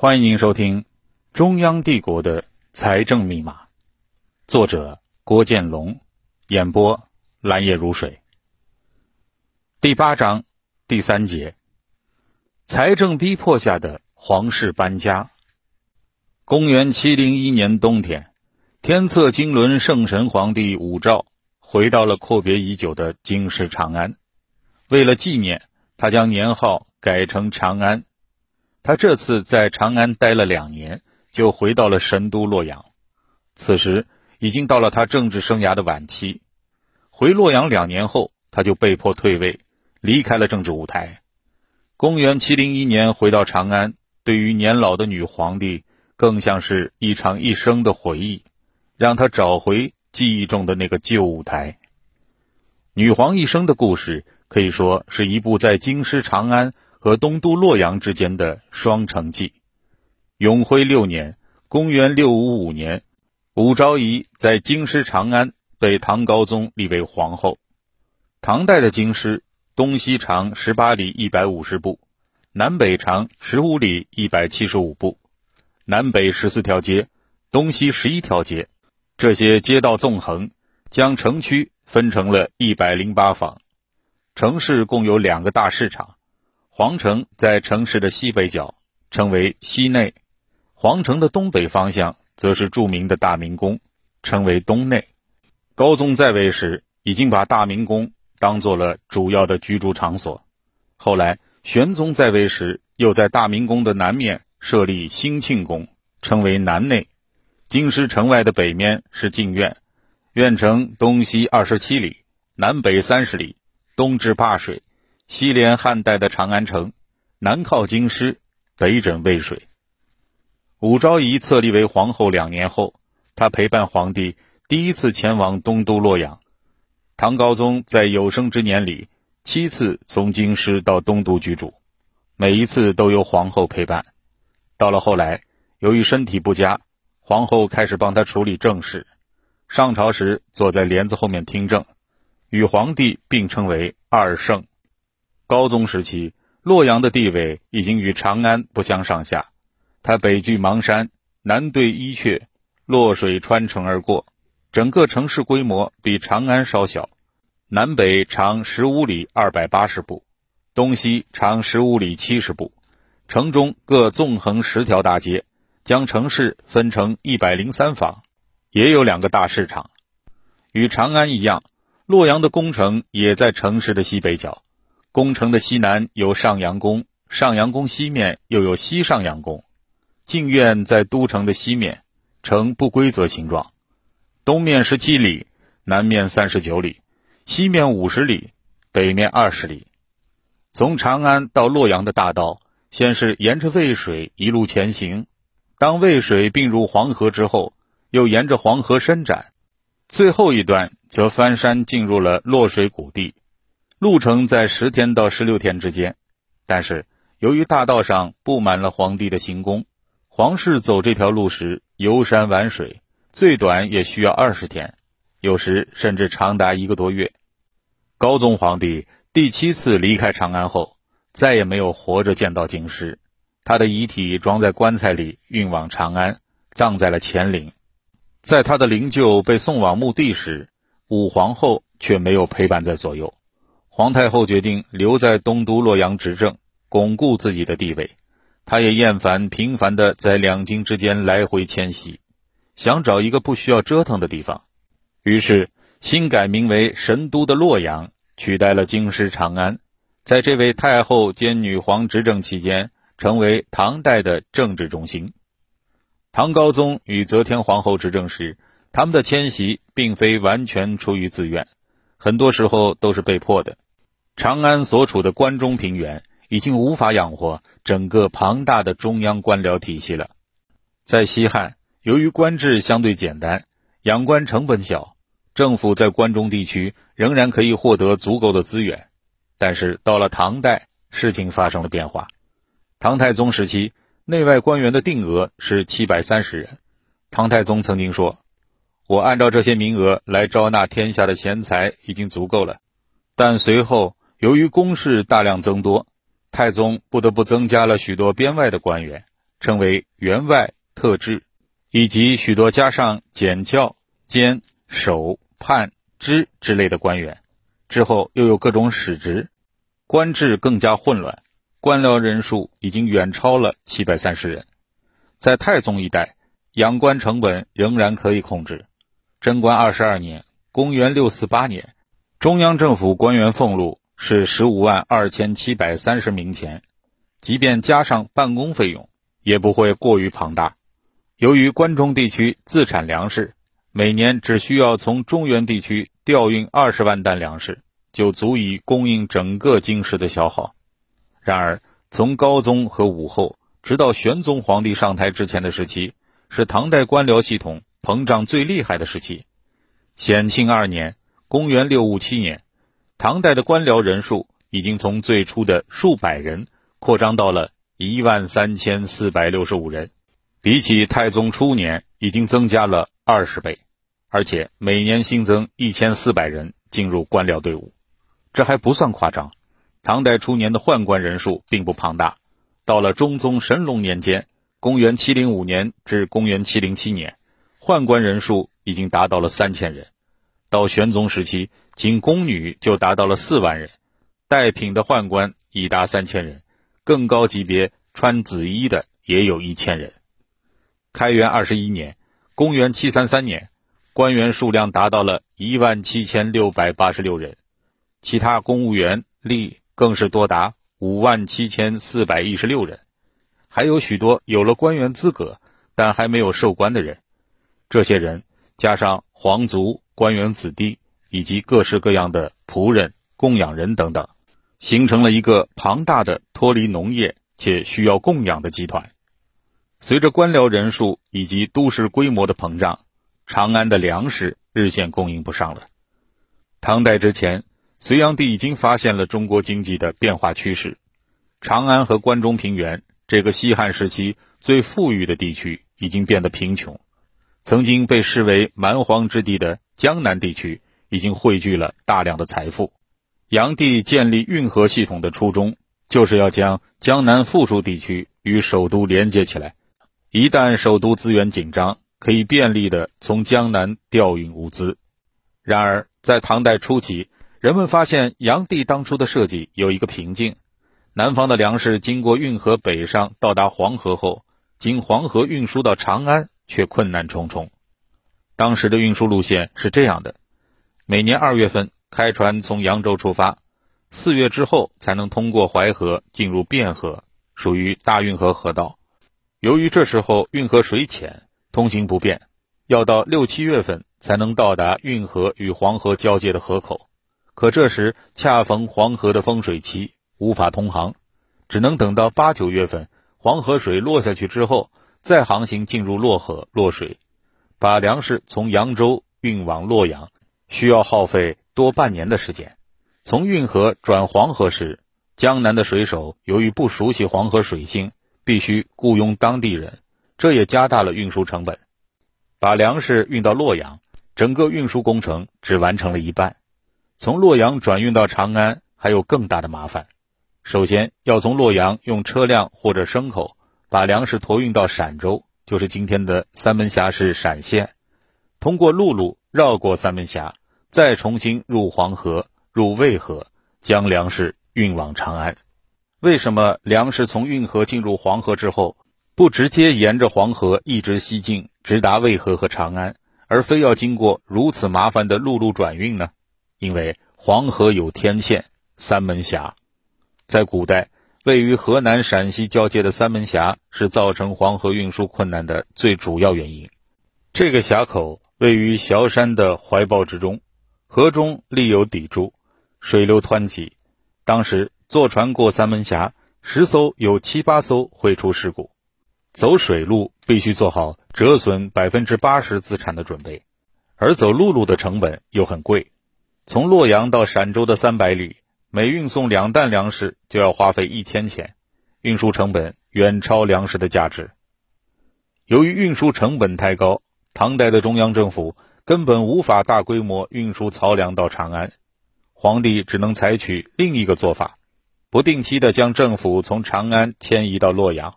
欢迎收听《中央帝国的财政密码》，作者郭建龙，演播蓝叶如水。第八章第三节：财政逼迫下的皇室搬家。公元七零一年冬天，天策经纶圣神皇帝武曌回到了阔别已久的京师长安。为了纪念，他将年号改成长安。他这次在长安待了两年，就回到了神都洛阳。此时已经到了他政治生涯的晚期。回洛阳两年后，他就被迫退位，离开了政治舞台。公元七零一年回到长安，对于年老的女皇帝，更像是一场一生的回忆，让他找回记忆中的那个旧舞台。女皇一生的故事，可以说是一部在京师长安。和东都洛阳之间的双城记。永徽六年（公元655年），武昭仪在京师长安被唐高宗立为皇后。唐代的京师东西长十八里一百五十步，南北长十五里一百七十五步，南北十四条街，东西十一条街。这些街道纵横，将城区分成了一百零八坊。城市共有两个大市场。皇城在城市的西北角，称为西内；皇城的东北方向则是著名的大明宫，称为东内。高宗在位时，已经把大明宫当做了主要的居住场所。后来，玄宗在位时，又在大明宫的南面设立兴庆宫，称为南内。京师城外的北面是禁苑，苑城东西二十七里，南北三十里，东至灞水。西连汉代的长安城，南靠京师，北枕渭水。武昭仪册立为皇后两年后，她陪伴皇帝第一次前往东都洛阳。唐高宗在有生之年里七次从京师到东都居住，每一次都由皇后陪伴。到了后来，由于身体不佳，皇后开始帮他处理政事。上朝时坐在帘子后面听政，与皇帝并称为二圣。高宗时期，洛阳的地位已经与长安不相上下。它北距邙山，南对伊阙，洛水穿城而过，整个城市规模比长安稍小。南北长十五里二百八十步，东西长十五里七十步，城中各纵横十条大街，将城市分成一百零三坊，也有两个大市场。与长安一样，洛阳的宫城也在城市的西北角。宫城的西南有上阳宫，上阳宫西面又有西上阳宫。禁苑在都城的西面，呈不规则形状，东面十七里，南面三十九里，西面五十里，北面二十里。从长安到洛阳的大道，先是沿着渭水一路前行，当渭水并入黄河之后，又沿着黄河伸展，最后一段则翻山进入了洛水谷地。路程在十天到十六天之间，但是由于大道上布满了皇帝的行宫，皇室走这条路时游山玩水，最短也需要二十天，有时甚至长达一个多月。高宗皇帝第七次离开长安后，再也没有活着见到京师，他的遗体装在棺材里运往长安，葬在了乾陵。在他的灵柩被送往墓地时，武皇后却没有陪伴在左右。皇太后决定留在东都洛阳执政，巩固自己的地位。她也厌烦频繁的在两京之间来回迁徙，想找一个不需要折腾的地方。于是，新改名为神都的洛阳取代了京师长安，在这位太后兼女皇执政期间，成为唐代的政治中心。唐高宗与则天皇后执政时，他们的迁徙并非完全出于自愿，很多时候都是被迫的。长安所处的关中平原已经无法养活整个庞大的中央官僚体系了。在西汉，由于官制相对简单，养官成本小，政府在关中地区仍然可以获得足够的资源。但是到了唐代，事情发生了变化。唐太宗时期，内外官员的定额是七百三十人。唐太宗曾经说：“我按照这些名额来招纳天下的贤才已经足够了。”但随后。由于公事大量增多，太宗不得不增加了许多边外的官员，称为员外特制，以及许多加上检校、监、守、判、知之类的官员。之后又有各种使职，官制更加混乱，官僚人数已经远超了七百三十人。在太宗一代，养官成本仍然可以控制。贞观二十二年（公元648年），中央政府官员俸禄是十五万二千七百三十名钱，即便加上办公费用，也不会过于庞大。由于关中地区自产粮食，每年只需要从中原地区。调运二十万担粮食，就足以供应整个京师的消耗。然而，从高宗和武后，直到玄宗皇帝上台之前的时期，是唐代官僚系统膨胀最厉害的时期。显庆二年（公元657年），唐代的官僚人数已经从最初的数百人扩张到了一万三千四百六十五人，比起太宗初年，已经增加了二十倍。而且每年新增一千四百人进入官僚队伍，这还不算夸张。唐代初年的宦官人数并不庞大，到了中宗神龙年间（公元705年至公元707年），宦官人数已经达到了三千人。到玄宗时期，仅宫女就达到了四万人，带品的宦官已达三千人，更高级别穿紫衣的也有一千人。开元二十一年（公元733年）。官员数量达到了一万七千六百八十六人，其他公务员吏更是多达五万七千四百一十六人，还有许多有了官员资格但还没有授官的人。这些人加上皇族、官员子弟以及各式各样的仆人、供养人等等，形成了一个庞大的脱离农业且需要供养的集团。随着官僚人数以及都市规模的膨胀。长安的粮食日渐供应不上了。唐代之前，隋炀帝已经发现了中国经济的变化趋势。长安和关中平原这个西汉时期最富裕的地区已经变得贫穷，曾经被视为蛮荒之地的江南地区已经汇聚了大量的财富。炀帝建立运河系统的初衷，就是要将江南富庶地区与首都连接起来。一旦首都资源紧张，可以便利地从江南调运物资。然而，在唐代初期，人们发现炀帝当初的设计有一个瓶颈：南方的粮食经过运河北上到达黄河后，经黄河运输到长安却困难重重。当时的运输路线是这样的：每年二月份开船从扬州出发，四月之后才能通过淮河进入汴河，属于大运河河道。由于这时候运河水浅。通行不便，要到六七月份才能到达运河与黄河交界的河口，可这时恰逢黄河的丰水期，无法通航，只能等到八九月份黄河水落下去之后，再航行进入洛河洛水，把粮食从扬州运往洛阳，需要耗费多半年的时间。从运河转黄河时，江南的水手由于不熟悉黄河水性，必须雇佣当地人。这也加大了运输成本，把粮食运到洛阳，整个运输工程只完成了一半。从洛阳转运到长安还有更大的麻烦。首先要从洛阳用车辆或者牲口把粮食驮运到陕州，就是今天的三门峡市陕县，通过陆路绕过三门峡，再重新入黄河、入渭河，将粮食运往长安。为什么粮食从运河进入黄河之后？不直接沿着黄河一直西进，直达渭河和长安，而非要经过如此麻烦的陆路转运呢？因为黄河有天堑三门峡，在古代位于河南陕西交界的三门峡是造成黄河运输困难的最主要原因。这个峡口位于崤山的怀抱之中，河中立有砥柱，水流湍急。当时坐船过三门峡，十艘有七八艘会出事故。走水路必须做好折损百分之八十资产的准备，而走陆路的成本又很贵。从洛阳到陕州的三百里，每运送两担粮食就要花费一千钱，运输成本远超粮食的价值。由于运输成本太高，唐代的中央政府根本无法大规模运输漕粮到长安，皇帝只能采取另一个做法，不定期的将政府从长安迁移到洛阳。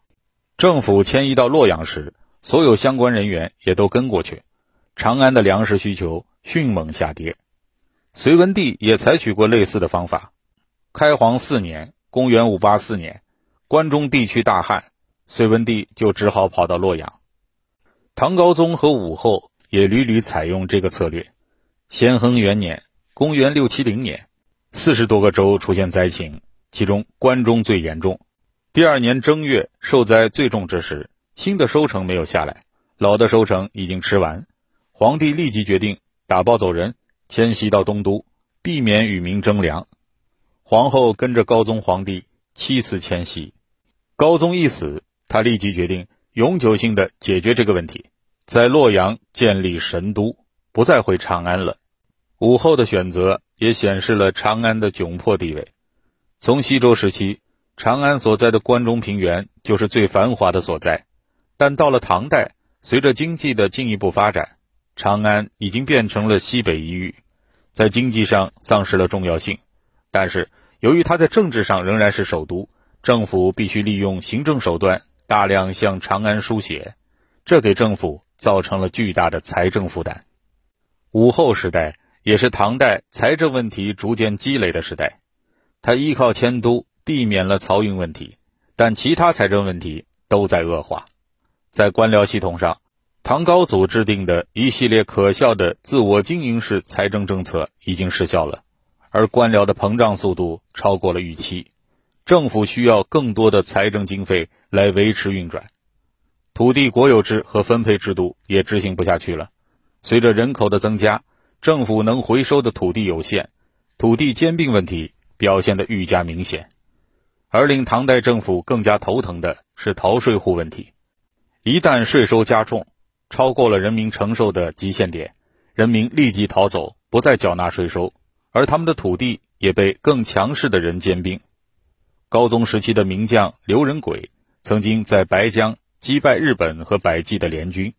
政府迁移到洛阳时，所有相关人员也都跟过去，长安的粮食需求迅猛下跌。隋文帝也采取过类似的方法。开皇四年（公元584年），关中地区大旱，隋文帝就只好跑到洛阳。唐高宗和武后也屡屡采用这个策略。咸亨元年（公元670年），四十多个州出现灾情，其中关中最严重。第二年正月，受灾最重之时，新的收成没有下来，老的收成已经吃完。皇帝立即决定打包走人，迁徙到东都，避免与民争粮。皇后跟着高宗皇帝七次迁徙，高宗一死，他立即决定永久性的解决这个问题，在洛阳建立神都，不再回长安了。武后的选择也显示了长安的窘迫地位。从西周时期，长安所在的关中平原就是最繁华的所在，但到了唐代，随着经济的进一步发展，长安已经变成了西北一隅，在经济上丧失了重要性，但是。由于它在政治上仍然是首都，政府必须利用行政手段大量向长安输血，这给政府造成了巨大的财政负担。武后时代也是唐代财政问题逐渐积累的时代，他依靠迁都避免了漕运问题，但其他财政问题都在恶化。在官僚系统上，唐高祖制定的一系列可笑的自我经营式财政政策已经失效了。而官僚的膨胀速度超过了预期，政府需要更多的财政经费来维持运转，土地国有制和分配制度也执行不下去了。随着人口的增加，政府能回收的土地有限，土地兼并问题表现得愈加明显。而令唐代政府更加头疼的是逃税户问题，一旦税收加重，超过了人民承受的极限点，人民立即逃走，不再缴纳税收。而他们的土地也被更强势的人兼并。高宗时期的名将刘仁轨曾经在白江击败日本和百济的联军。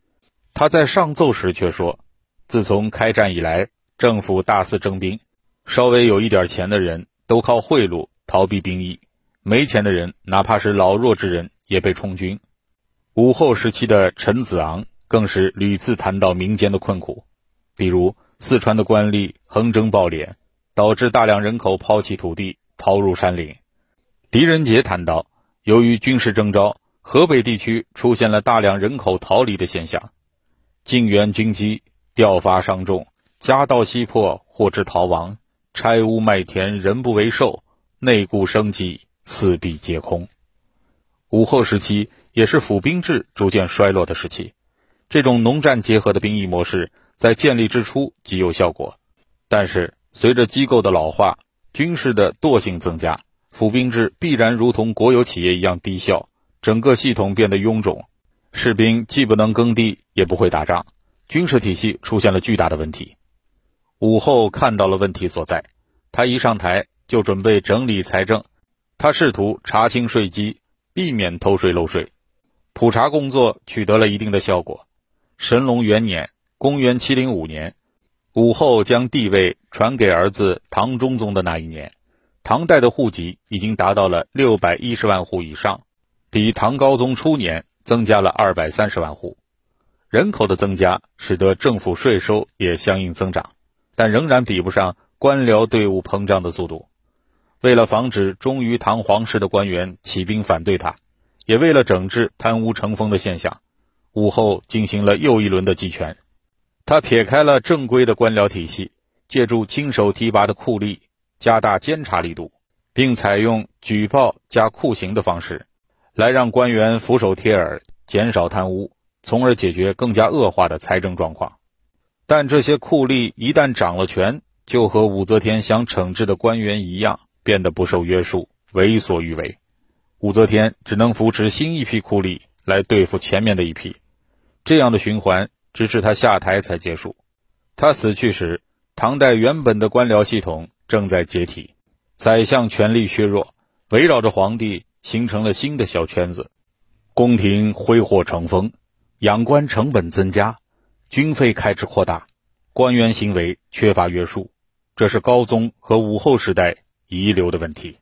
他在上奏时却说：“自从开战以来，政府大肆征兵，稍微有一点钱的人都靠贿赂逃避兵役，没钱的人哪怕是老弱之人也被充军。”武后时期的陈子昂更是屡次谈到民间的困苦，比如四川的官吏横征暴敛。导致大量人口抛弃土地，逃入山林。狄仁杰谈到，由于军事征召，河北地区出现了大量人口逃离的现象。晋元军机，调发伤重，家道西破，或之逃亡。拆屋卖田，人不为寿。内顾生计，四壁皆空。武后时期也是府兵制逐渐衰落的时期。这种农战结合的兵役模式在建立之初极有效果，但是。随着机构的老化，军事的惰性增加，府兵制必然如同国有企业一样低效，整个系统变得臃肿，士兵既不能耕地，也不会打仗，军事体系出现了巨大的问题。武后看到了问题所在，他一上台就准备整理财政，他试图查清税基，避免偷税漏税，普查工作取得了一定的效果。神龙元年（公元705年）。武后将帝位传给儿子唐中宗的那一年，唐代的户籍已经达到了六百一十万户以上，比唐高宗初年增加了二百三十万户。人口的增加使得政府税收也相应增长，但仍然比不上官僚队伍膨胀的速度。为了防止忠于唐皇室的官员起兵反对他，也为了整治贪污成风的现象，武后进行了又一轮的集权。他撇开了正规的官僚体系，借助亲手提拔的酷吏，加大监察力度，并采用举报加酷刑的方式，来让官员俯首帖耳，减少贪污，从而解决更加恶化的财政状况。但这些酷吏一旦掌了权，就和武则天想惩治的官员一样，变得不受约束，为所欲为。武则天只能扶持新一批酷吏来对付前面的一批，这样的循环。直至他下台才结束。他死去时，唐代原本的官僚系统正在解体，宰相权力削弱，围绕着皇帝形成了新的小圈子。宫廷挥霍成风，养官成本增加，军费开支扩大，官员行为缺乏约束。这是高宗和武后时代遗留的问题。